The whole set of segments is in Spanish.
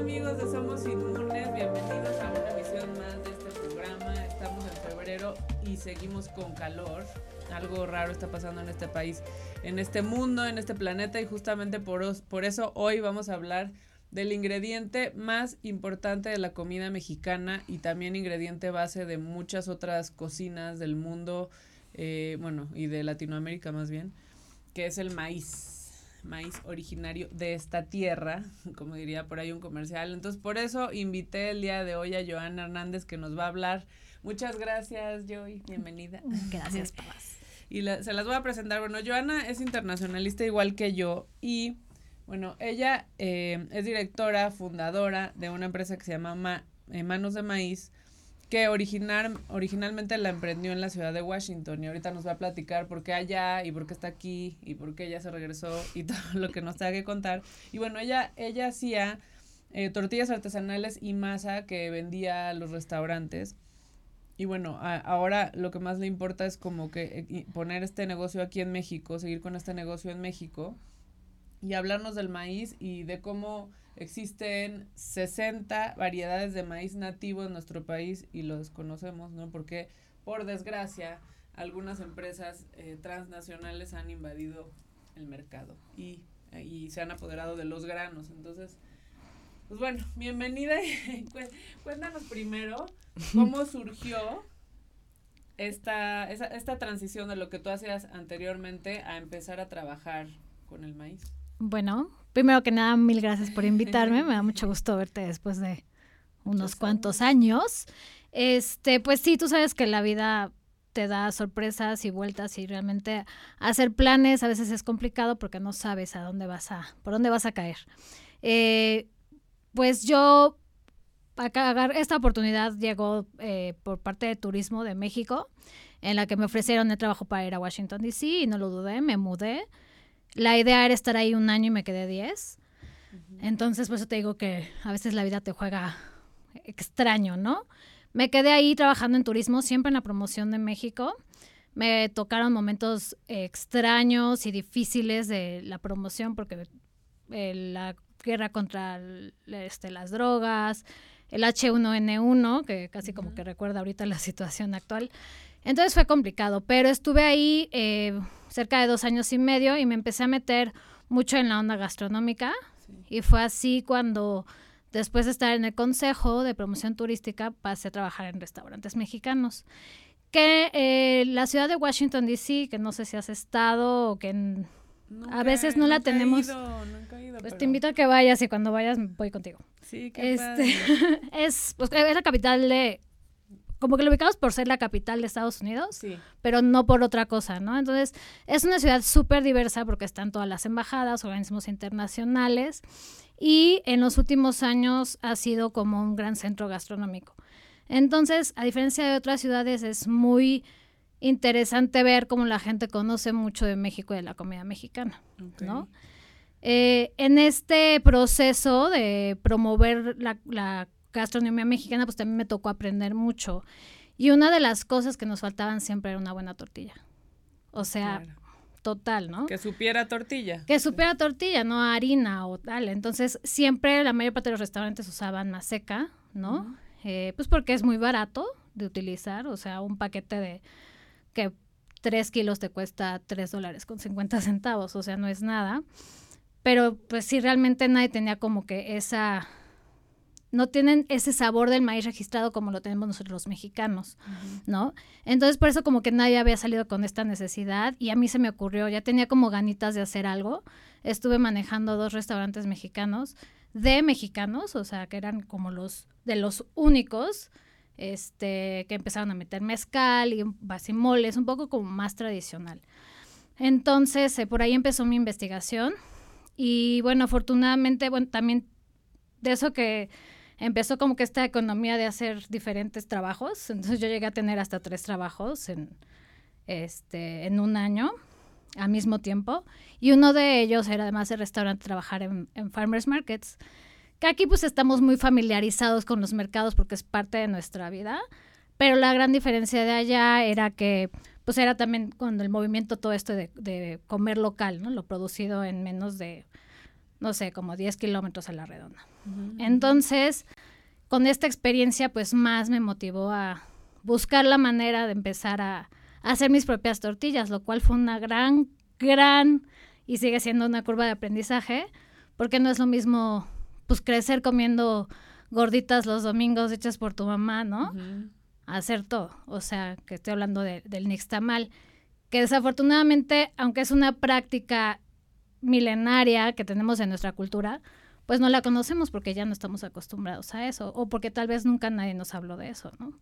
amigos de Somos Inmunes? Bienvenidos a una emisión más de este programa. Estamos en febrero y seguimos con calor. Algo raro está pasando en este país, en este mundo, en este planeta y justamente por, eso hoy vamos a hablar del ingrediente más importante de la comida mexicana y también ingrediente base de muchas otras cocinas del mundo, eh, bueno, y de Latinoamérica más bien, que es el maíz maíz originario de esta tierra, como diría por ahí un comercial. Entonces, por eso invité el día de hoy a Joana Hernández que nos va a hablar. Muchas gracias, Joy. Bienvenida. Gracias, Paz. Y se las voy a presentar. Bueno, Joana es internacionalista igual que yo y, bueno, ella eh, es directora, fundadora de una empresa que se llama eh, Manos de Maíz, que original, originalmente la emprendió en la ciudad de Washington y ahorita nos va a platicar por qué allá y por qué está aquí y por qué ella se regresó y todo lo que nos tenga que contar. Y bueno, ella, ella hacía eh, tortillas artesanales y masa que vendía a los restaurantes. Y bueno, ahora lo que más le importa es como que eh, poner este negocio aquí en México, seguir con este negocio en México y hablarnos del maíz y de cómo Existen 60 variedades de maíz nativo en nuestro país y lo desconocemos, ¿no? Porque, por desgracia, algunas empresas eh, transnacionales han invadido el mercado y, y se han apoderado de los granos. Entonces, pues bueno, bienvenida. Cuéntanos primero cómo surgió esta, esa, esta transición de lo que tú hacías anteriormente a empezar a trabajar con el maíz. Bueno, primero que nada, mil gracias por invitarme. Me da mucho gusto verte después de unos cuantos años. Este, pues sí, tú sabes que la vida te da sorpresas y vueltas y realmente hacer planes a veces es complicado porque no sabes a dónde vas a, por dónde vas a caer. Eh, pues yo esta oportunidad llegó eh, por parte de Turismo de México, en la que me ofrecieron el trabajo para ir a Washington DC y no lo dudé, me mudé. La idea era estar ahí un año y me quedé 10. Entonces, por eso te digo que a veces la vida te juega extraño, ¿no? Me quedé ahí trabajando en turismo, siempre en la promoción de México. Me tocaron momentos extraños y difíciles de la promoción porque eh, la guerra contra este, las drogas, el H1N1, que casi como que recuerda ahorita la situación actual. Entonces fue complicado, pero estuve ahí eh, cerca de dos años y medio y me empecé a meter mucho en la onda gastronómica y fue así cuando después de estar en el consejo de promoción turística pasé a trabajar en restaurantes mexicanos que eh, la ciudad de Washington D.C., que no sé si has estado o que a veces no la tenemos. pues te invito a que vayas y cuando vayas voy contigo. Sí, qué este, es, pues, es la capital de como que lo ubicamos por ser la capital de Estados Unidos, pero no por otra cosa, ¿no? Entonces, es una ciudad súper diversa porque están todas las embajadas, organismos internacionales, y en los últimos años ha sido como un gran centro gastronómico. Entonces, a diferencia de otras ciudades, es muy interesante ver cómo la gente conoce mucho de México y de la comida mexicana, ¿no? Eh, en este proceso de promover la, la gastronomía mexicana, pues también me tocó aprender mucho. Y una de las cosas que nos faltaban siempre era una buena tortilla. O sea, total, ¿no? Que supiera tortilla. Que supiera tortilla, no harina o tal. Entonces, siempre la mayor parte de los restaurantes usaban seca, ¿no? Eh, pues porque es muy barato de utilizar. O sea, un paquete de que tres kilos te cuesta tres dólares con 50 centavos. O sea, no es nada. Pero pues sí, realmente nadie tenía como que esa no tienen ese sabor del maíz registrado como lo tenemos nosotros los mexicanos, ¿no? Entonces, por eso como que nadie había salido con esta necesidad y a mí se me ocurrió, ya tenía como ganitas de hacer algo. Estuve manejando dos restaurantes mexicanos de mexicanos, o sea, que eran como los de los únicos este que empezaron a meter mezcal y basimoles, un poco como más tradicional. Entonces, eh, por ahí empezó mi investigación y bueno, afortunadamente, bueno, también de eso que empezó como que esta economía de hacer diferentes trabajos. Entonces yo llegué a tener hasta tres trabajos en, este, en un año al mismo tiempo. Y uno de ellos era además el restaurante, trabajar en, en farmers markets. Que aquí pues estamos muy familiarizados con los mercados porque es parte de nuestra vida. Pero la gran diferencia de allá era que pues era también cuando el movimiento todo esto de, de comer local, ¿no? Lo producido en menos de no sé, como 10 kilómetros a la redonda. Entonces, con esta experiencia, pues más me motivó a buscar la manera de empezar a, hacer mis propias tortillas, lo cual fue una gran, gran, y sigue siendo una curva de aprendizaje, porque no es lo mismo, pues, crecer comiendo gorditas los domingos hechas por tu mamá, ¿no? Hacer todo. O sea, que estoy hablando del nixtamal, que desafortunadamente, aunque es una práctica milenaria que tenemos en nuestra cultura, pues no la conocemos porque ya no estamos acostumbrados a eso o porque tal vez nunca nadie nos habló de eso, ¿no?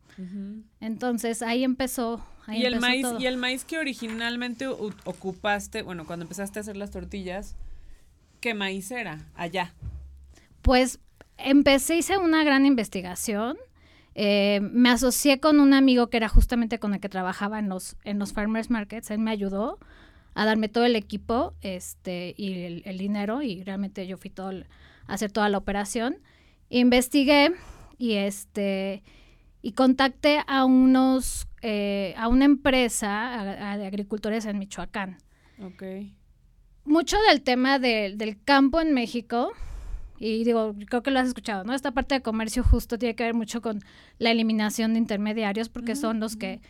Entonces ahí empezó. y el maíz y el maíz que originalmente ocupaste, bueno, cuando empezaste a hacer las tortillas, ¿qué maíz era allá? Pues empecé hice una gran investigación. Eh, me asocié con un amigo que era justamente con el que trabajaba en los en los farmers markets. Él me ayudó a darme todo el equipo este y el, dinero y realmente yo fui todo a hacer toda la operación. Investigué y este y contacté a unos eh, a una empresa de agricultores en Michoacán. Okay. Mucho del tema del campo en México y digo, creo que lo has escuchado, ¿no? Esta parte de comercio justo tiene que ver mucho con la eliminación de intermediarios porque son los que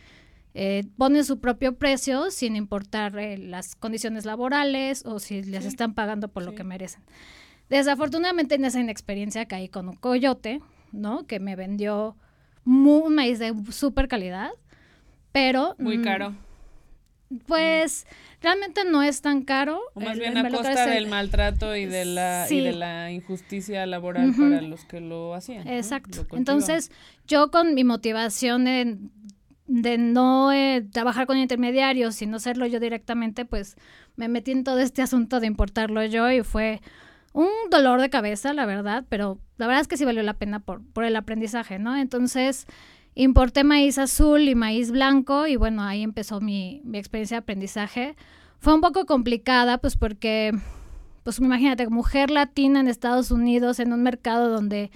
eh, ponen su propio precio sin importar eh, las condiciones laborales o si les están pagando por lo que merecen. Desafortunadamente en esa inexperiencia caí con un coyote, ¿no? Que me vendió un maíz de super calidad, pero... Muy mm, caro. Pues realmente no es tan caro. O más bien a costa del maltrato y de la, y de la injusticia laboral para los que lo hacían. Exacto. Entonces, yo con mi motivación en de no eh, trabajar con intermediarios, sino hacerlo yo directamente, pues me metí en todo este asunto de importarlo yo y fue un dolor de cabeza, la verdad, pero la verdad es que sí valió la pena por, por el aprendizaje, ¿no? Entonces, importé maíz azul y maíz blanco y bueno, ahí empezó mi, mi experiencia de aprendizaje. Fue un poco complicada, pues porque, pues imagínate, mujer latina en Estados Unidos, en un mercado donde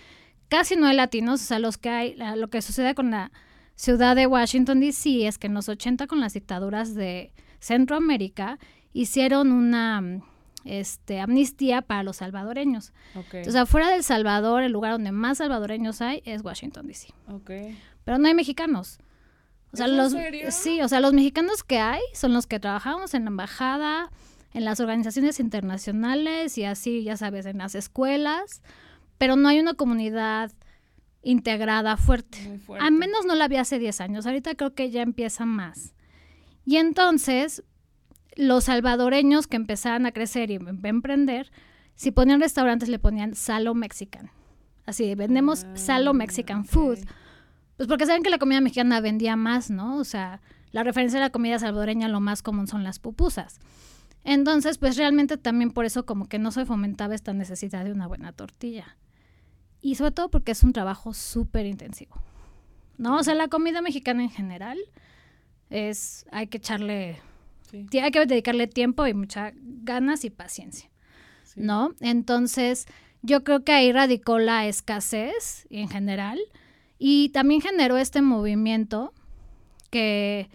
casi no hay latinos, o sea, los que hay, lo que sucede con la ciudad de Washington, D.C., es que en los 80 con las dictaduras de Centroamérica hicieron una este, amnistía para los salvadoreños. O sea, fuera del Salvador, el lugar donde más salvadoreños hay es Washington, D.C. Pero no hay mexicanos. O sea, los, Sí, o sea, los mexicanos que hay son los que trabajamos en la embajada, en las organizaciones internacionales y así, ya sabes, en las escuelas, pero no hay una comunidad integrada fuerte. Al menos no la había hace 10 años, ahorita creo que ya empieza más. Y entonces, los salvadoreños que empezaban a crecer y a emprender, si ponían restaurantes le ponían Salo Mexican. Así, vendemos ah, Salo Mexican Food. Pues porque saben que la comida mexicana vendía más, ¿no? O sea, la referencia a la comida salvadoreña lo más común son las pupusas. Entonces, pues realmente también por eso como que no se fomentaba esta necesidad de una buena tortilla. Y sobre todo porque es un trabajo súper intensivo. ¿No? O sea, la comida mexicana en general es, hay que echarle, hay que dedicarle tiempo y muchas ganas y paciencia. ¿No? Entonces, yo creo que ahí radicó la escasez en general y también generó este movimiento que,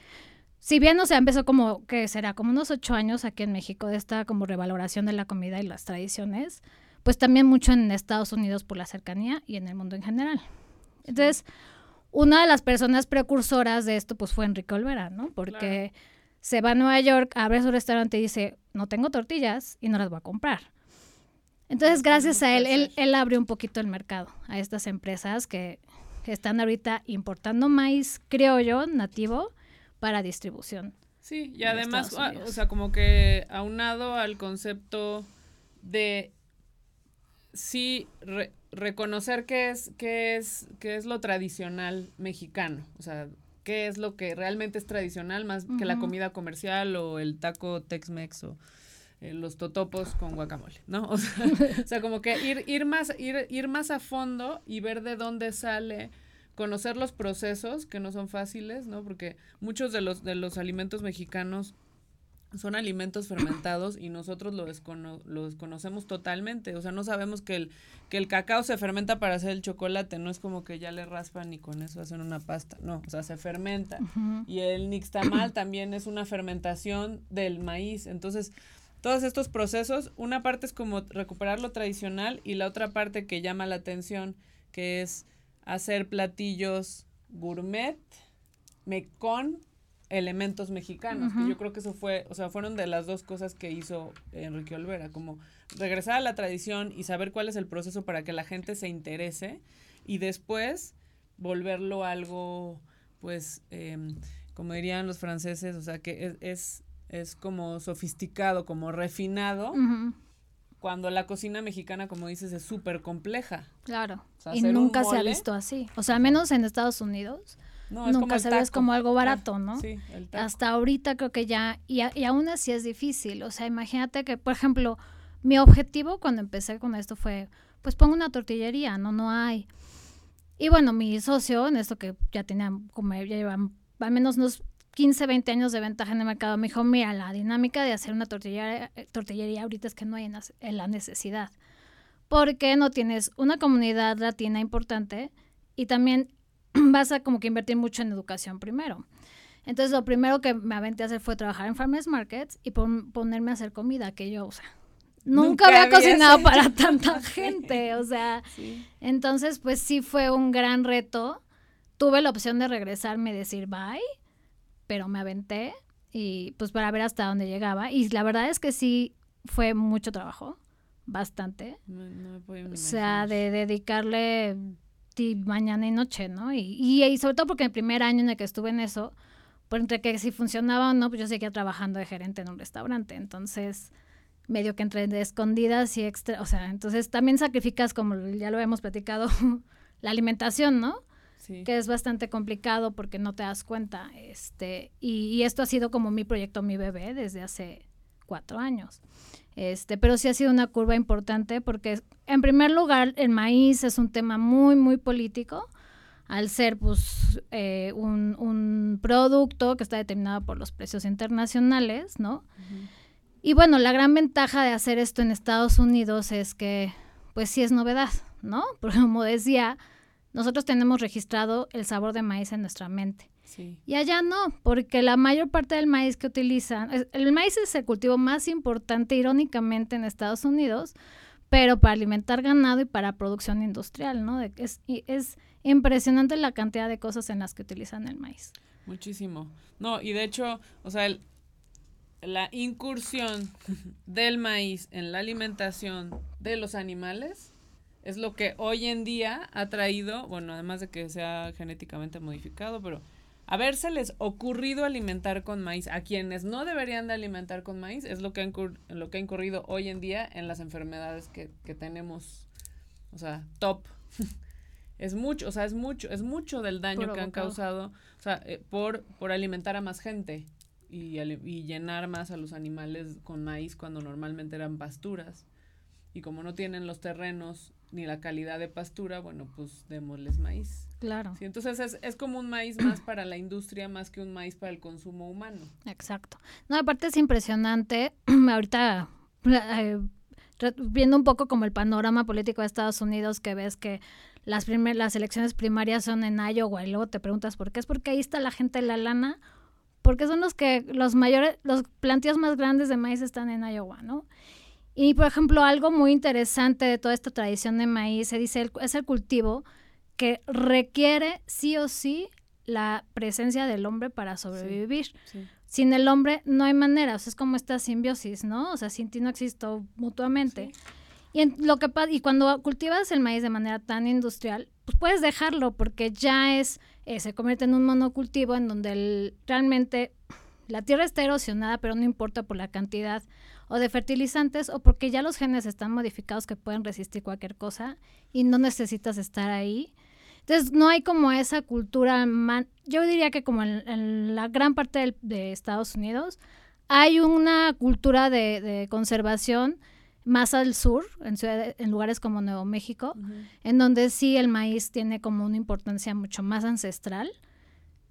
si bien, o sea, empezó como, que será como unos ocho años aquí en México de esta como revaloración de la comida y las tradiciones, pues también mucho en Estados Unidos por la cercanía y en el mundo en general. Entonces, una de las personas precursoras de esto pues fue Enrique Olvera, ¿no? Porque se va a Nueva York, abre su restaurante y dice, no tengo tortillas y no las voy a comprar. Entonces, gracias a él, él, él abrió un poquito el mercado a estas empresas que, están ahorita importando maíz criollo nativo para distribución. Sí, y además, ah, o sea, como que aunado al concepto de sí reconocer qué es, qué es, qué es lo tradicional mexicano, o sea, qué es lo que realmente es tradicional más que la comida comercial o el taco Tex-Mex o eh, los totopos con guacamole, ¿no? O sea, o sea, como que ir, ir, más, ir, ir más a fondo y ver de dónde sale, conocer los procesos que no son fáciles, ¿no? Porque muchos de los, de los alimentos mexicanos son alimentos fermentados y nosotros lo, lo, desconocemos totalmente. O sea, no sabemos que el, que el cacao se fermenta para hacer el chocolate. No es como que ya le raspan y con eso hacen una pasta. No, o sea, se fermenta. Y el nixtamal también es una fermentación del maíz. Entonces, todos estos procesos, una parte es como recuperar lo tradicional y la otra parte que llama la atención, que es hacer platillos gourmet me, con elementos mexicanos, que yo creo que eso fue, o sea, fueron de las dos cosas que hizo Enrique Olvera, como regresar a la tradición y saber cuál es el proceso para que la gente se interese y después volverlo algo, pues, em, como dirían los franceses, o sea, que es, es, como sofisticado, como refinado, cuando la cocina mexicana, como dices, es súper compleja. Claro, y nunca se ha visto así, o sea, menos en Estados Unidos. Nunca se ve como algo barato, ¿no? Sí, el Hasta ahorita creo que ya, y, y aún así es difícil, o sea, imagínate que, por ejemplo, mi objetivo cuando empecé con esto fue, pues pongo una tortillería, no, no hay. Y bueno, mi socio, en esto que ya tenía, como ya llevan al menos unos 15, 20 años de ventaja en el mercado, me dijo, mira, la dinámica de hacer una tortillería, eh, tortillería ahorita es que no hay en la necesidad. Porque no tienes una comunidad latina importante y también vas a como que invertir mucho en educación primero. Entonces lo primero que me aventé a hacer fue trabajar en farmers markets y ponerme a hacer comida, que yo, o sea, nunca, había cocinado para tanta gente, o sea, entonces pues sí fue un gran reto. Tuve la opción de regresarme y decir bye, pero me aventé y pues para ver hasta dónde llegaba y la verdad es que sí fue mucho trabajo, bastante. o sea, de dedicarle mañana y noche, ¿no? Y, y, sobre todo porque el primer año en el que estuve en eso, pues entre que si funcionaba o no, pues yo seguía trabajando de gerente en un restaurante, entonces medio que entre de escondidas y extra, o sea, entonces también sacrificas, como ya lo hemos platicado, la alimentación, ¿no? Sí. Que es bastante complicado porque no te das cuenta. Este, y, esto ha sido como mi proyecto, mi bebé, desde hace cuatro años. Este, pero sí ha sido una curva importante porque, en primer lugar, el maíz es un tema muy, muy político al ser pues eh, un, un, producto que está determinado por los precios internacionales, ¿no? Y bueno, la gran ventaja de hacer esto en Estados Unidos es que, pues sí es novedad, ¿no? Porque como decía, nosotros tenemos registrado el sabor de maíz en nuestra mente. Sí. Y allá no, porque la mayor parte del maíz que utilizan, el maíz es el cultivo más importante irónicamente en Estados Unidos, pero para alimentar ganado y para producción industrial, ¿no? es, es impresionante la cantidad de cosas en las que utilizan el maíz. Muchísimo. No, y de hecho, o sea, el, la incursión del maíz en la alimentación de los animales es lo que hoy en día ha traído, bueno, además de que sea genéticamente modificado, pero habérseles ocurrido alimentar con maíz a quienes no deberían de alimentar con maíz es lo que ha, lo que ha incurrido hoy en día en las enfermedades que, que tenemos, o sea, top. es mucho, o sea, es mucho, es mucho del daño que han causado, o sea, eh, por, por alimentar a más gente y, y, llenar más a los animales con maíz cuando normalmente eran pasturas. Y como no tienen los terrenos ni la calidad de pastura, bueno, pues démosles maíz. Claro. Sí, entonces es, es como un maíz más para la industria más que un maíz para el consumo humano. Exacto. No, aparte es impresionante, ahorita eh, viendo un poco como el panorama político de Estados Unidos, que ves que las, primer, las elecciones primarias son en Iowa y luego te preguntas por qué, es porque ahí está la gente de la lana porque son los que los mayores, los plantíos más grandes de maíz están en Iowa, ¿no? Y por ejemplo, algo muy interesante de toda esta tradición de maíz, se dice, es el cultivo que requiere sí o sí la presencia del hombre para sobrevivir. Sin el hombre no hay manera, o sea, es como esta simbiosis, ¿no? O sea, sin ti no existo mutuamente. Y, en lo que, y cuando cultivas el maíz de manera tan industrial, pues puedes dejarlo porque ya es, eh, se convierte en un monocultivo en donde realmente la tierra está erosionada, pero no importa por la cantidad o de fertilizantes o porque ya los genes están modificados que pueden resistir cualquier cosa y no necesitas estar ahí. Entonces no hay como esa cultura, yo diría que como en, la gran parte de Estados Unidos hay una cultura de conservación más al sur, en, en lugares como Nuevo México, en donde sí el maíz tiene como una importancia mucho más ancestral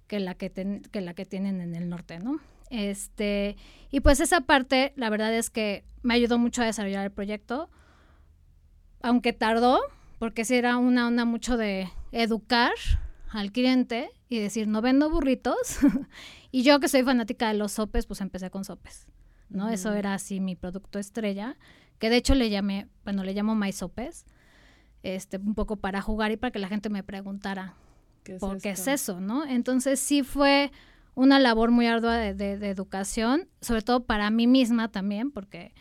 que la que, que la que tienen en el norte, ¿no? Este, y pues esa parte, la verdad es que me ayudó mucho a desarrollar el proyecto, aunque tardó, porque sí era una onda mucho de educar al cliente y decir, no vendo burritos. y yo que soy fanática de los sopes, pues empecé con sopes. ¿no? Eso era así mi producto estrella, que de hecho le llamé, bueno, le llamo maizopes, este, un poco para jugar y para que la gente me preguntara por qué es eso, ¿no? Entonces sí fue una labor muy ardua de, educación, sobre todo para mí misma también, porque,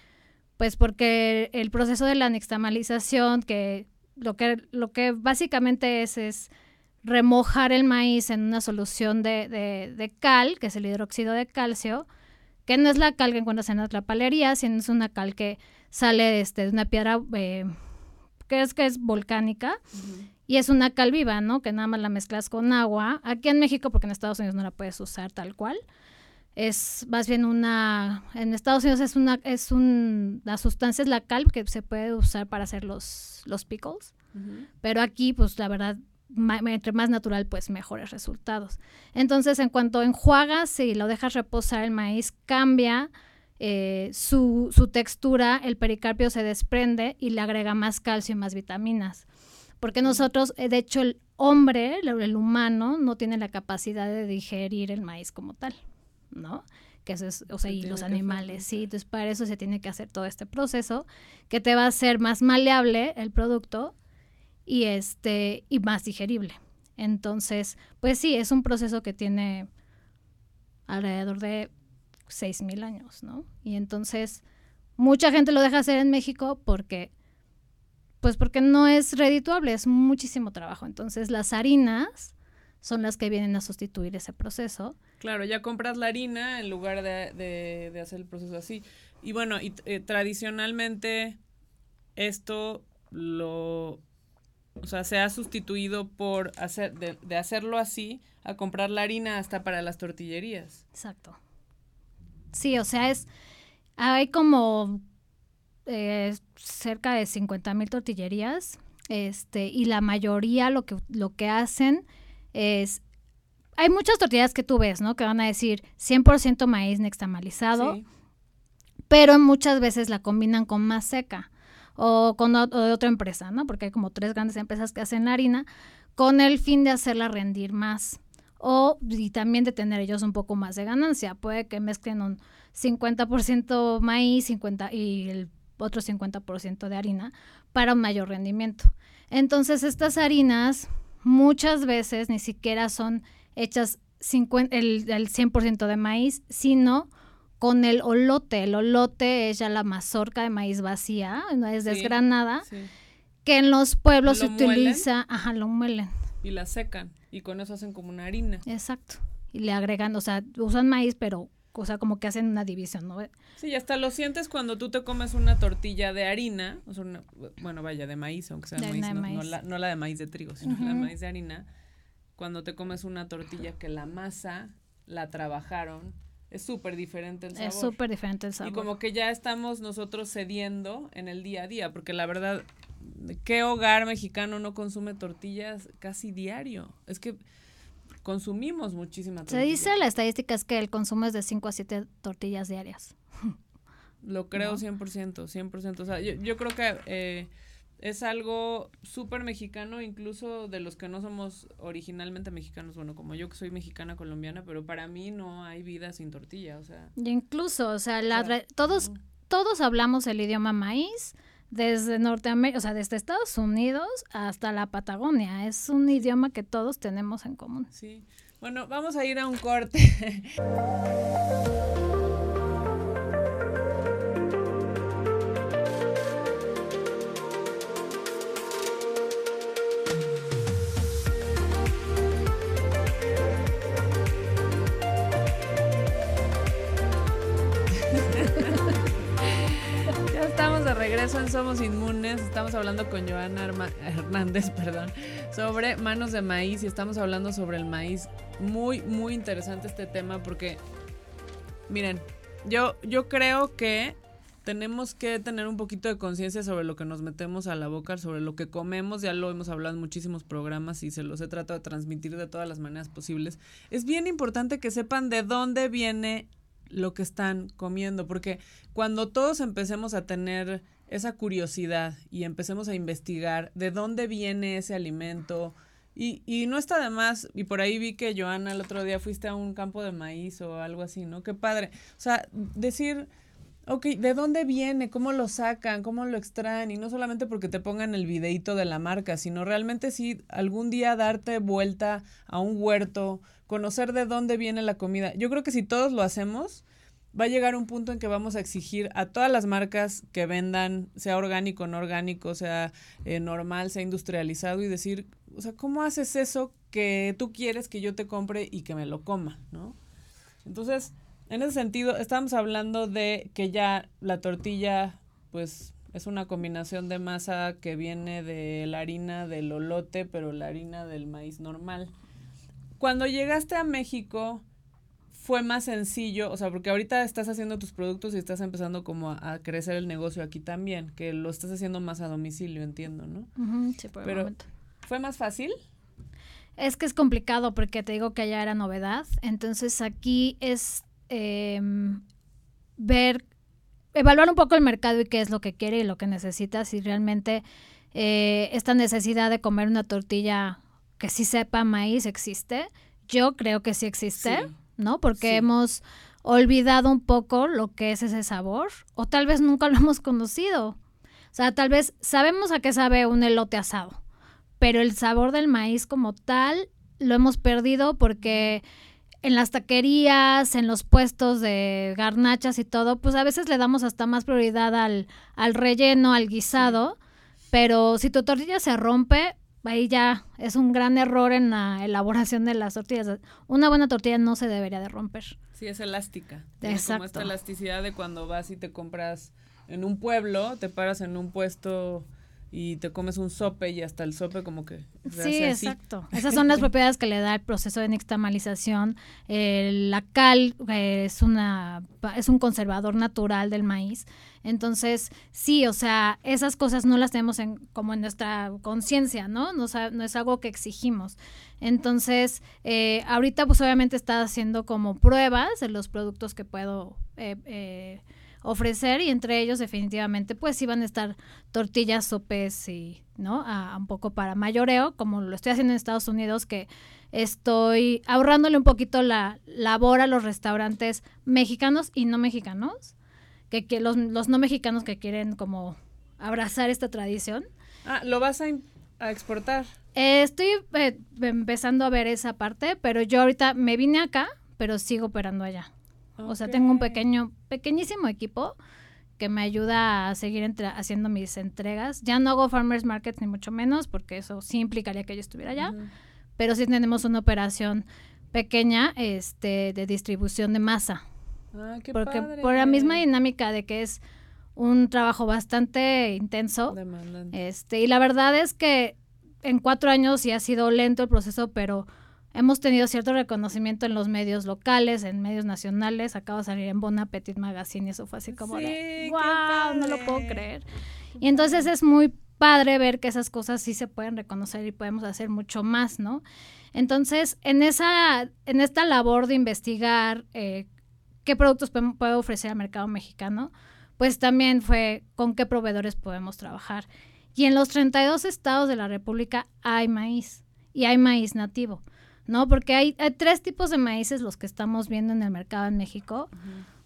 pues porque el proceso de la nixtamalización, que lo que, lo que básicamente es, es remojar el maíz en una solución de, de, cal, que es el hidróxido de calcio, que no es la cal que encuentras en la palería, sino es una cal que sale este, de una piedra eh, que es que es volcánica y es una cal viva, ¿no? Que nada más la mezclas con agua. Aquí en México, porque en Estados Unidos no la puedes usar tal cual. Es más bien una, en Estados Unidos es una, es un, la sustancia es la cal que se puede usar para hacer los, los pickles. Pero aquí, pues la verdad, entre más natural, pues mejores resultados. Entonces, en cuanto enjuagas y lo dejas reposar el maíz, cambia eh, su, su, textura, el pericarpio se desprende y le agrega más calcio y más vitaminas. Porque nosotros, eh, de hecho, el hombre, el, humano, no tiene la capacidad de digerir el maíz como tal, ¿no? Que eso es, o sea, y los animales, sí. Entonces, para eso se tiene que hacer todo este proceso que te va a hacer más maleable el producto y este y más digerible. Entonces, pues sí, es un proceso que tiene alrededor de 6.000 años, ¿no? Y entonces mucha gente lo deja hacer en México porque pues porque no es redituable, es muchísimo trabajo. Entonces las harinas son las que vienen a sustituir ese proceso. Claro, ya compras la harina en lugar de, de, hacer el proceso así. Y bueno, y eh, tradicionalmente esto lo o sea, se ha sustituido por hacer, de, hacerlo así a comprar la harina hasta para las tortillerías. Exacto. Sí, o sea, es. Hay como eh, cerca de 50 mil tortillerías. Este, y la mayoría lo que, lo que hacen es. Hay muchas tortillas que tú ves, ¿no? Que van a decir 100% maíz nixtamalizado. Pero muchas veces la combinan con más seca o con otra empresa, ¿no? Porque hay como tres grandes empresas que hacen la harina con el fin de hacerla rendir más o y también de tener ellos un poco más de ganancia. Puede que mezclen un 50% maíz 50 y el otro 50% de harina para un mayor rendimiento. Entonces estas harinas muchas veces ni siquiera son hechas el, el 100% de maíz, sino con el olote. El olote es ya la mazorca de maíz vacía, no es desgranada, que en los pueblos se utiliza, ajá, lo muelen. Y la secan y con eso hacen como una harina. Exacto. Y le agregan, o sea, usan maíz, pero o sea, como que hacen una división, ¿no? Sí, hasta lo sientes cuando tú te comes una tortilla de harina, o sea, bueno, vaya, de maíz, aunque sea de maíz, no, No, la, de maíz de trigo, sino la de maíz de harina. Cuando te comes una tortilla que la masa la trabajaron es súper diferente el sabor. Es súper diferente el sabor. Y como que ya estamos nosotros cediendo en el día a día, porque la verdad, ¿qué hogar mexicano no consume tortillas casi diario? Es que consumimos muchísima tortilla. Se dice la estadística es que el consumo es de 5 a 7 tortillas diarias. Lo creo 100%, 100%. O sea, yo, yo creo que... Eh, es algo súper mexicano, incluso de los que no somos originalmente mexicanos, bueno, como yo que soy mexicana colombiana, pero para mí no hay vida sin tortilla, o sea. Y incluso, o sea, todos, todos hablamos el idioma maíz, desde Norteamérica, o sea, desde Estados Unidos hasta la Patagonia, es un idioma que todos tenemos en común. Sí. Bueno, vamos a ir a un corte. Somos Inmunes. Estamos hablando con Joana Hernández, perdón, sobre manos de maíz y estamos hablando sobre el maíz. Muy, muy interesante este tema porque, miren, yo, yo creo que tenemos que tener un poquito de conciencia sobre lo que nos metemos a la boca, sobre lo que comemos, ya lo hemos hablado en muchísimos programas y se los he tratado de transmitir de todas las maneras posibles. Es bien importante que sepan de dónde viene lo que están comiendo, porque cuando todos empecemos a tener esa curiosidad y empecemos a investigar de dónde viene ese alimento, y, y no está de más, y por ahí vi que Joana el otro día fuiste a un campo de maíz o algo así, ¿no? Qué padre. O sea, decir, Ok, ¿de dónde viene? ¿Cómo lo sacan? ¿Cómo lo extraen? Y no solamente porque te pongan el videito de la marca, sino realmente sí algún día darte vuelta a un huerto, conocer de dónde viene la comida. Yo creo que si todos lo hacemos, va a llegar un punto en que vamos a exigir a todas las marcas que vendan, sea orgánico, no orgánico, sea eh, normal, sea industrializado, y decir, o sea, ¿cómo haces eso que tú quieres que yo te compre y que me lo coma, ¿no? Entonces, en ese sentido, estamos hablando de que ya la tortilla, pues, es una combinación de masa que viene de la harina del olote, pero la harina del maíz normal. Cuando llegaste a México, fue más sencillo, o sea, porque ahorita estás haciendo tus productos y estás empezando como a, crecer el negocio aquí también, que lo estás haciendo más a domicilio, entiendo, ¿no? sí, por Pero, ¿fue más fácil? Es que es complicado porque te digo que allá era novedad, entonces aquí es em, ver, evaluar un poco el mercado y qué es lo que quiere y lo que necesita, si realmente eh, esta necesidad de comer una tortilla que sí sepa maíz existe. Yo creo que sí existe. ¿No? Porque hemos olvidado un poco lo que es ese sabor o tal vez nunca lo hemos conocido. O sea, tal vez sabemos a qué sabe un elote asado, pero el sabor del maíz como tal lo hemos perdido porque en las taquerías, en los puestos de garnachas y todo, pues a veces le damos hasta más prioridad al, al relleno, al guisado, pero si tu tortilla se rompe, ahí ya es un gran error en la elaboración de las tortillas. Una buena tortilla no se debería de romper. Sí, es elástica. Exacto. Como esta elasticidad de cuando vas y te compras en un pueblo, te paras en un puesto y te comes un sope y hasta el sope como que sí exacto. Esas son las propiedades que le da el proceso de nixtamalización. La cal eh, es una es un conservador natural del maíz. Entonces sí o sea esas cosas no las tenemos en como en nuestra conciencia no no, no es algo que exigimos. Entonces eh, ahorita pues obviamente está haciendo como pruebas de los productos que puedo eh, eh ofrecer y entre ellos definitivamente pues iban a estar tortillas, sopes y, ¿no? A, un poco para mayoreo, como lo estoy haciendo en Estados Unidos, que estoy ahorrándole un poquito la labor a los restaurantes mexicanos y no mexicanos, que, que los, los no mexicanos que quieren como abrazar esta tradición. Ah, ¿lo vas a, a exportar? Eh, estoy eh, empezando a ver esa parte, pero yo ahorita me vine acá, pero sigo operando allá. O sea, tengo un pequeño, pequeñísimo equipo que me ayuda a seguir haciendo mis entregas. Ya no hago farmers market ni mucho menos, porque eso sí implicaría que yo estuviera allá. Pero sí tenemos una operación pequeña este, de distribución de masa. Ah, qué porque por la misma dinámica de que es un trabajo bastante intenso. Este, y la verdad es que en cuatro años sí ha sido lento el proceso, pero Hemos tenido cierto reconocimiento en los medios locales, en medios nacionales. Acabo de salir en Bon Appetit Magazine y eso fue así como de, wow, no lo puedo creer. y entonces es muy padre ver que esas cosas sí se pueden reconocer y podemos hacer mucho más, ¿no? Entonces, en, esa, en esta labor de investigar eh, qué productos puede ofrecer al mercado mexicano, pues también fue con qué proveedores podemos trabajar. Y en los 32 estados de la República hay maíz y hay maíz nativo. ¿No? Porque hay, tres tipos de maíces los que estamos viendo en el mercado en México.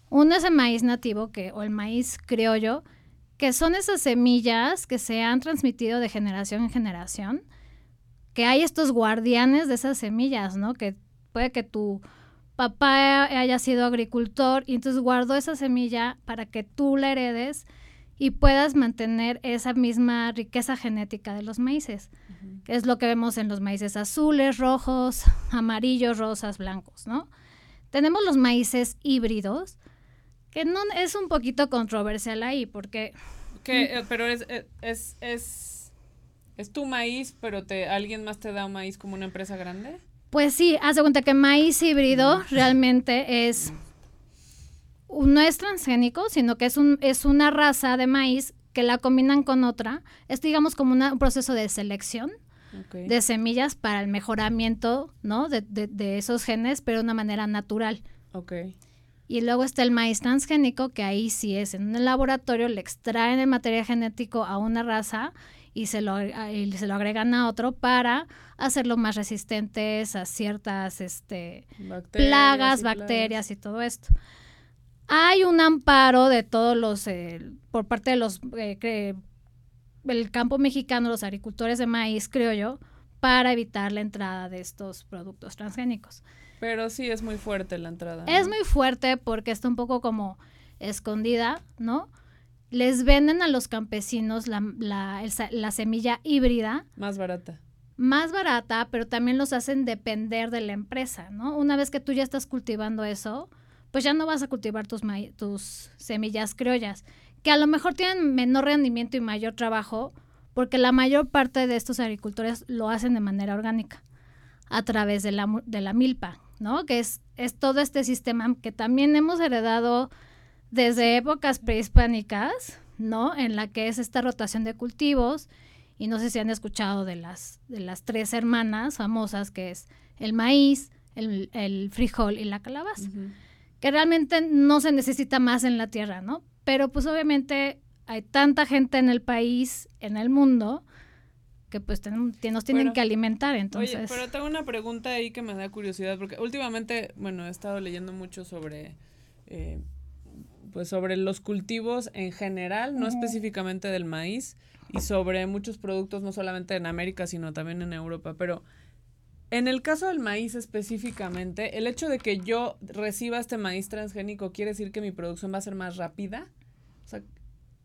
Uno es el maíz nativo, que, o el maíz criollo, que son esas semillas que se han transmitido de generación en generación, que hay estos guardianes de esas semillas, ¿no? Que puede que tu papá haya sido agricultor y entonces guardó esa semilla para que tú la heredes y puedas mantener esa misma riqueza genética de los maíces, que es lo que vemos en los maíces azules, rojos, amarillos, rosas, blancos, ¿no? Tenemos los maíces híbridos, que no es un poquito controversial ahí, porque... Que, eh, pero es, eh, es, es, es, tu maíz, pero te, alguien más te da un maíz como una empresa grande. Pues sí, haz de cuenta que maíz híbrido realmente es no es transgénico, sino que es, un, es una raza de maíz que la combinan con otra. Es, digamos, como un proceso de selección de semillas para el mejoramiento, ¿no? De, de, esos genes, pero de una manera natural. Y luego está el maíz transgénico, que ahí sí es en un laboratorio, le extraen el material genético a una raza y se lo, y se lo agregan a otro para hacerlo más resistentes a ciertas este, plagas, bacterias y todo esto. Hay un amparo de todos los, eh, por parte de los, eh, el campo mexicano, los agricultores de maíz, creo yo, para evitar la entrada de estos productos transgénicos. Pero sí es muy fuerte la entrada. Es muy fuerte porque está un poco como escondida, ¿no? Les venden a los campesinos la, la, la semilla híbrida. Más barata más barata, pero también los hacen depender de la empresa, ¿no? Una vez que tú ya estás cultivando eso, pues ya no vas a cultivar tus, tus semillas criollas, que a lo mejor tienen menor rendimiento y mayor trabajo, porque la mayor parte de estos agricultores lo hacen de manera orgánica, a través de la, de la milpa, ¿no? Que es, es todo este sistema que también hemos heredado desde épocas prehispánicas, ¿no? En la que es esta rotación de cultivos y no sé si han escuchado de las, de las tres hermanas famosas, que es el maíz, el, frijol y la calabaza, que realmente no se necesita más en la tierra, ¿no? Pero pues obviamente hay tanta gente en el país, en el mundo, que pues nos tienen que alimentar, entonces. Oye, pero tengo una pregunta ahí que me da curiosidad, porque últimamente, bueno, he estado leyendo mucho sobre... Eh, pues sobre los cultivos en general, no específicamente del maíz, y sobre muchos productos, no solamente en América, sino también en Europa. Pero en el caso del maíz específicamente, el hecho de que yo reciba este maíz transgénico quiere decir que mi producción va a ser más rápida. O sea,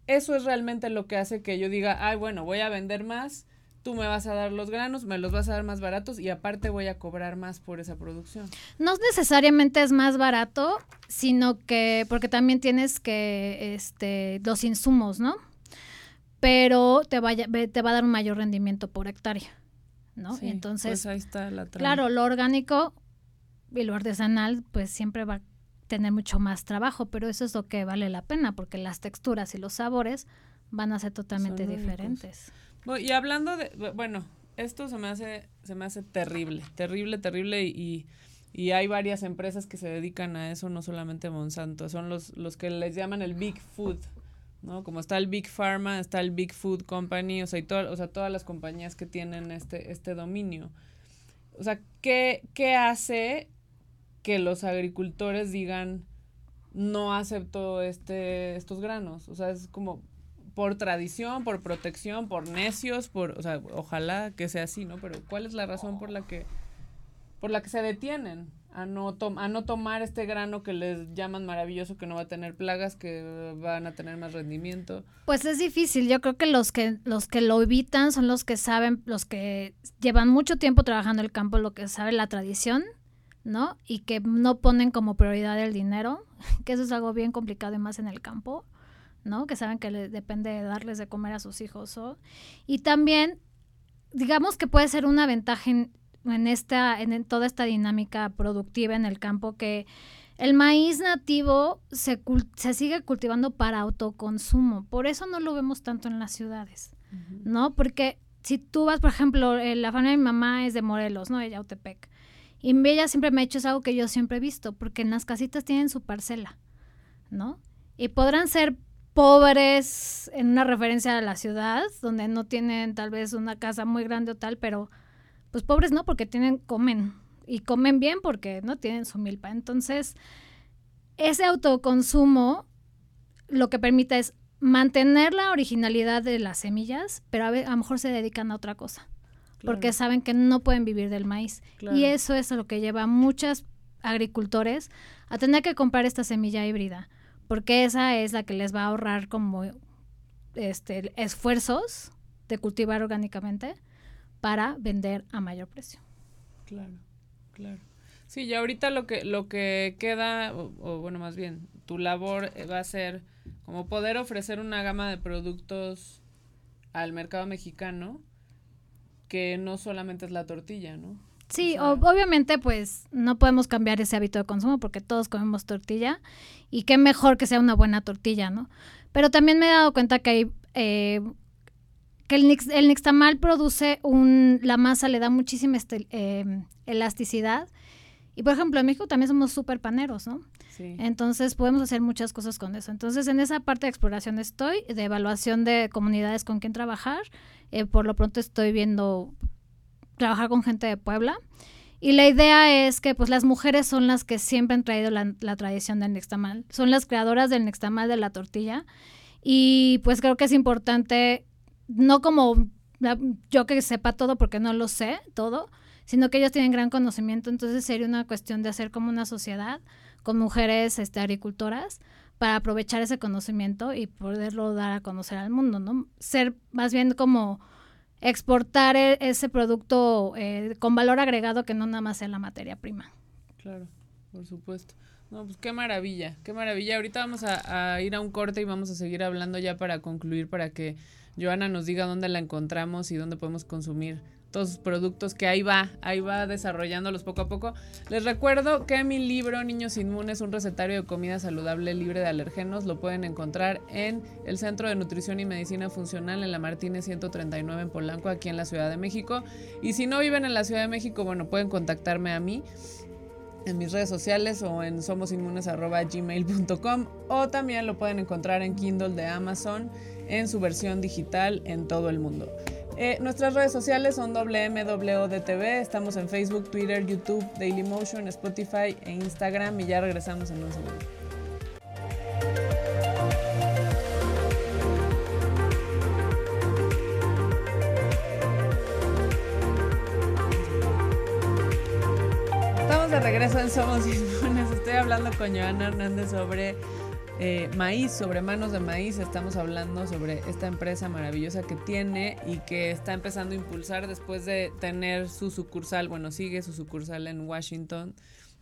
eso es realmente lo que hace que yo diga, ay, bueno, voy a vender más, tú me vas a dar los granos, me los vas a dar más baratos y aparte voy a cobrar más por esa producción. No necesariamente es más barato, sino que porque también tienes que este los insumos, ¿no? pero te, vaya, te va a dar un mayor rendimiento por hectárea, ¿no? Entonces, pues ahí está la claro, lo orgánico y lo artesanal, pues siempre va a tener mucho más trabajo, pero eso es lo que vale la pena, porque las texturas y los sabores van a ser totalmente diferentes. Y hablando de, bueno, esto se me hace, se me hace terrible, terrible, terrible y, y hay varias empresas que se dedican a eso, no solamente Monsanto, son los, los que les llaman el Big Food, ¿no? Como está el Big Pharma, está el Big Food Company, o sea, y o sea, todas las compañías que tienen este, este dominio. O sea, ¿qué, ¿qué hace que los agricultores digan no acepto este, estos granos? O sea, es como por tradición, por protección, por necios, por, o sea, ojalá que sea así, ¿no? Pero ¿cuál es la razón por la que, por la que se detienen? A no, a no tomar este grano que les llaman maravilloso, que no va a tener plagas, que van a tener más rendimiento? Pues es difícil. Yo creo que los que los que lo evitan son los que saben, los que llevan mucho tiempo trabajando el campo, lo que sabe la tradición, ¿no? Y que no ponen como prioridad el dinero, que eso es algo bien complicado y más en el campo, ¿no? Que saben que le depende de darles de comer a sus hijos. Y también, digamos que puede ser una ventaja en, en esta, en, toda esta dinámica productiva en el campo que el maíz nativo se, se sigue cultivando para autoconsumo. Por eso no lo vemos tanto en las ciudades, ¿no? Porque si tú vas, por ejemplo, eh, la familia de mi mamá es de Morelos, ¿no? De Yautepec. Y ella siempre me ha hecho, es algo que yo siempre he visto, porque en las casitas tienen su parcela, ¿no? Y podrán ser pobres en una referencia a la ciudad, donde no tienen tal vez una casa muy grande o tal, pero pues pobres no, porque tienen, comen. Y comen bien porque no tienen su milpa. Entonces, ese autoconsumo lo que permite es mantener la originalidad de las semillas, pero a, a lo mejor se dedican a otra cosa. Porque saben que no pueden vivir del maíz. Y eso es lo que lleva a muchos agricultores a tener que comprar esta semilla híbrida. Porque esa es la que les va a ahorrar como este, esfuerzos de cultivar orgánicamente para vender a mayor precio. Claro, claro. Sí, y ahorita lo que, lo que queda, o, bueno, más bien, tu labor eh, va a ser como poder ofrecer una gama de productos al mercado mexicano que no solamente es la tortilla, ¿no? Sí, obviamente pues no podemos cambiar ese hábito de consumo porque todos comemos tortilla y qué mejor que sea una buena tortilla, ¿no? Pero también me he dado cuenta que hay eh, que el, el nixtamal produce un, la masa le da muchísima este, em, elasticidad. Y por ejemplo, en México también somos súper paneros, ¿no? Sí. Entonces podemos hacer muchas cosas con eso. Entonces en esa parte de exploración estoy, de evaluación de comunidades con quien trabajar. Eh, por lo pronto estoy viendo trabajar con gente de Puebla Y la idea es que pues las mujeres son las que siempre han traído la, la tradición del nextamal, son las creadoras del nextamal de la tortilla y pues creo que es importante, no como yo que sepa todo porque no lo sé todo, sino que ellos tienen gran conocimiento, entonces sería una cuestión de hacer como una sociedad con mujeres este, agricultoras para aprovechar ese conocimiento y poderlo dar a conocer al mundo, ¿no? Ser más bien como exportar e, ese producto eh, con valor agregado que no nada más sea la materia prima. Claro, por supuesto. No, pues qué maravilla, qué maravilla. Ahorita vamos a, a, ir a un corte y vamos a seguir hablando ya para concluir, para que Joana nos diga dónde la encontramos y dónde podemos consumir todos los productos que ahí va, ahí va desarrollándolos poco a poco. Les recuerdo que mi libro Niños Inmunes, un recetario de comida saludable libre de alergenos, lo pueden encontrar en el Centro de Nutrición y Medicina Funcional en la Martínez 139 en Polanco, aquí en la Ciudad de México. Y si no viven en la Ciudad de México, bueno, pueden contactarme a mí en mis redes sociales o en somosinmunes.gmail.com o también lo pueden encontrar en Kindle de Amazon en su versión digital en todo el mundo. Eh, nuestras redes sociales son WMWDTV, estamos en Facebook, Twitter, YouTube, Dailymotion, Spotify e Instagram y ya regresamos en un segundo. Estamos de regreso en Somos Inmunes. Estoy hablando con Joana Hernández sobre eh, maíz, sobre manos de maíz, estamos hablando sobre esta empresa maravillosa que tiene y que está empezando a impulsar después de tener su sucursal, bueno, sigue su sucursal en Washington,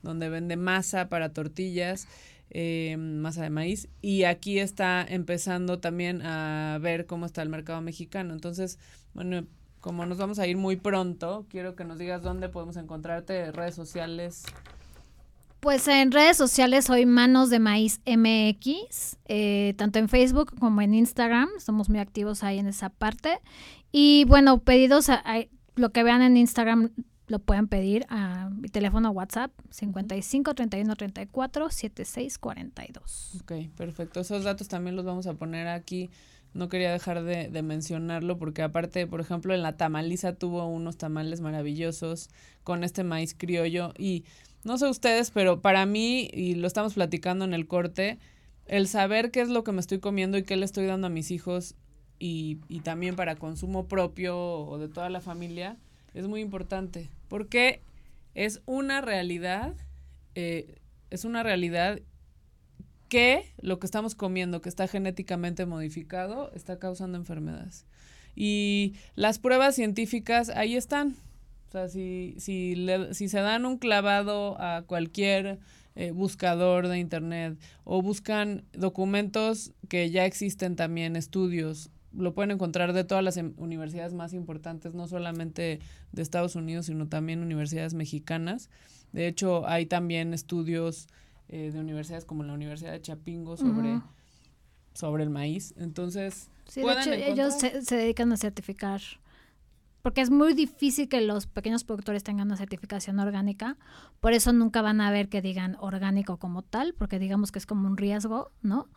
donde vende masa para tortillas. Eh, masa de maíz y aquí está empezando también a ver cómo está el mercado mexicano entonces bueno como nos vamos a ir muy pronto quiero que nos digas dónde podemos encontrarte redes sociales pues en redes sociales soy Manos de Maíz MX, eh, tanto en Facebook como en Instagram, somos muy activos ahí en esa parte. Y bueno, pedidos, a, lo que vean en Instagram lo pueden pedir a mi teléfono WhatsApp 55 31 34 76 42. Ok, perfecto. Esos datos también los vamos a poner aquí. No quería dejar de, de, mencionarlo porque aparte, por ejemplo, en la tamaliza tuvo unos tamales maravillosos con este maíz criollo y no sé ustedes, pero para mí, y lo estamos platicando en el corte, el saber qué es lo que me estoy comiendo y qué le estoy dando a mis hijos y, y también para consumo propio o de toda la familia es muy importante. Porque es una realidad, eh, es una realidad que lo que estamos comiendo, que está genéticamente modificado, está causando enfermedades. Y las pruebas científicas ahí están sea, si, si, si se dan un clavado a cualquier eh, buscador de internet o buscan documentos que ya existen también, estudios, lo pueden encontrar de todas las em, universidades más importantes, no solamente de Estados Unidos, sino también universidades mexicanas. De hecho, hay también estudios eh, de universidades como la Universidad de Chapingo sobre, sobre el maíz. Entonces, sí, de hecho, ellos se, se dedican a certificar porque es muy difícil que los pequeños productores tengan una certificación orgánica, por eso nunca van a ver que digan orgánico como tal, porque digamos que es como un riesgo, ¿no?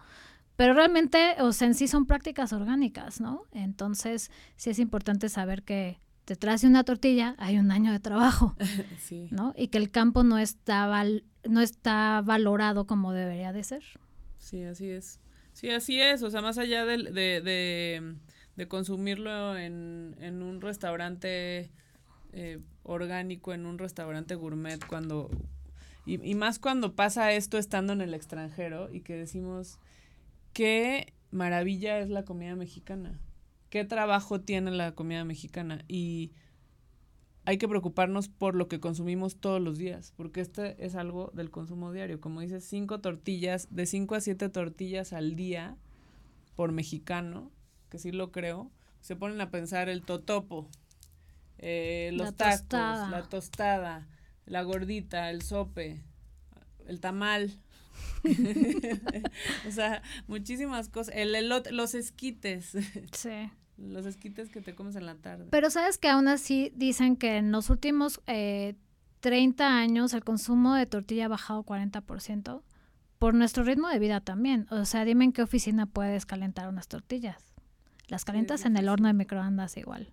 Pero realmente, o sea, en sí son prácticas orgánicas, ¿no? Entonces, sí es importante saber que detrás de una tortilla hay un año de trabajo, ¿no? Y que el campo no está, no está valorado como debería de ser. Sí, así es. Sí, así es. O sea, más allá de, de de consumirlo en, en un restaurante eh, orgánico, en un restaurante gourmet, cuando y, y, más cuando pasa esto estando en el extranjero y que decimos qué maravilla es la comida mexicana, qué trabajo tiene la comida mexicana y hay que preocuparnos por lo que consumimos todos los días, porque este es algo del consumo diario. Como dices, cinco tortillas, de cinco a siete tortillas al día por mexicano, que sí lo creo, se ponen a pensar el totopo, eh, los tacos, la tostada, la gordita, el sope, el tamal. o sea, muchísimas cosas. El elote, los esquites. Sí. Los esquites que te comes en la tarde. Pero sabes que aún así dicen que en los últimos eh, 30 años el consumo de tortilla ha bajado 40% por nuestro ritmo de vida también. O sea, dime en qué oficina puedes calentar unas tortillas. Las calientas en el horno de microondas igual.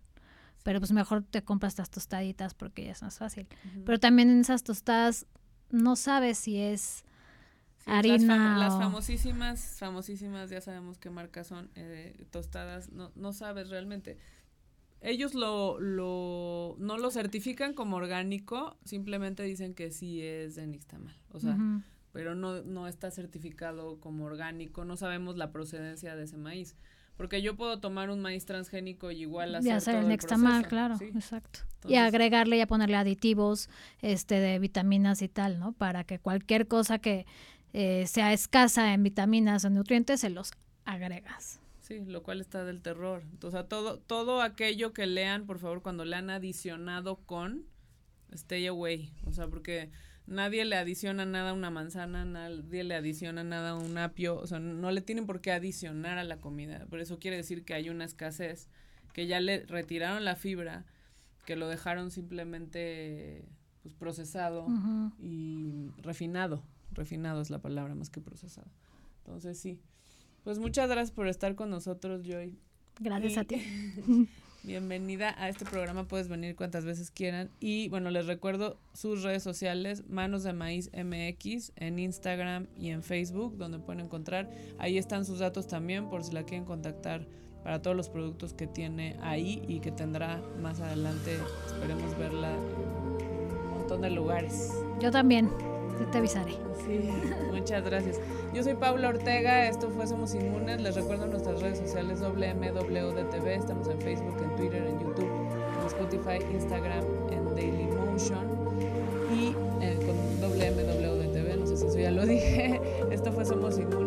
pero pues mejor te compras estas tostaditas porque ya es más fácil. Pero también en esas tostadas no sabes si es harina. Las, famosísimas, famosísimas, ya sabemos qué marcas son, eh, tostadas, no, no sabes realmente. Ellos lo, lo, no lo certifican como orgánico, simplemente dicen que sí es de nixtamal, o sea, pero no, no está certificado como orgánico, no sabemos la procedencia de ese maíz. Porque yo puedo tomar un maíz transgénico y igual hacer, hacer el nixtamal, claro, exacto. y agregarle y a ponerle aditivos este de vitaminas y tal, ¿no? Para que cualquier cosa que eh, sea escasa en vitaminas o nutrientes se los agregas. Sí, lo cual está del terror. Entonces, todo, todo aquello que lean, por favor, cuando le han adicionado con, stay away. O sea, porque nadie le adiciona nada a una manzana, nadie le adiciona nada a un apio, o sea, no le tienen por qué adicionar a la comida. Por eso quiere decir que hay una escasez, que ya le retiraron la fibra, que lo dejaron simplemente pues, procesado y refinado. Refinado es la palabra más que procesado. Entonces, sí. Pues muchas gracias por estar con nosotros, Joy. Gracias a ti. bienvenida a este programa. Puedes venir cuantas veces quieran. Y bueno, les recuerdo sus redes sociales, Manos de Maíz MX, en Instagram y en Facebook, donde pueden encontrar. Ahí están sus datos también, por si la quieren contactar para todos los productos que tiene ahí y que tendrá más adelante. Esperemos verla en un montón de lugares. Yo también. Yo te avisaré. Sí, muchas gracias. Yo soy Paula Ortega, esto fue Somos Inmunes. Les recuerdo nuestras redes sociales WMWDTV. Estamos en Facebook, en Twitter, en YouTube, en Spotify, Instagram, en Dailymotion y eh, con WMWDTV. No sé si eso ya lo dije. Esto fue Somos Inmunes.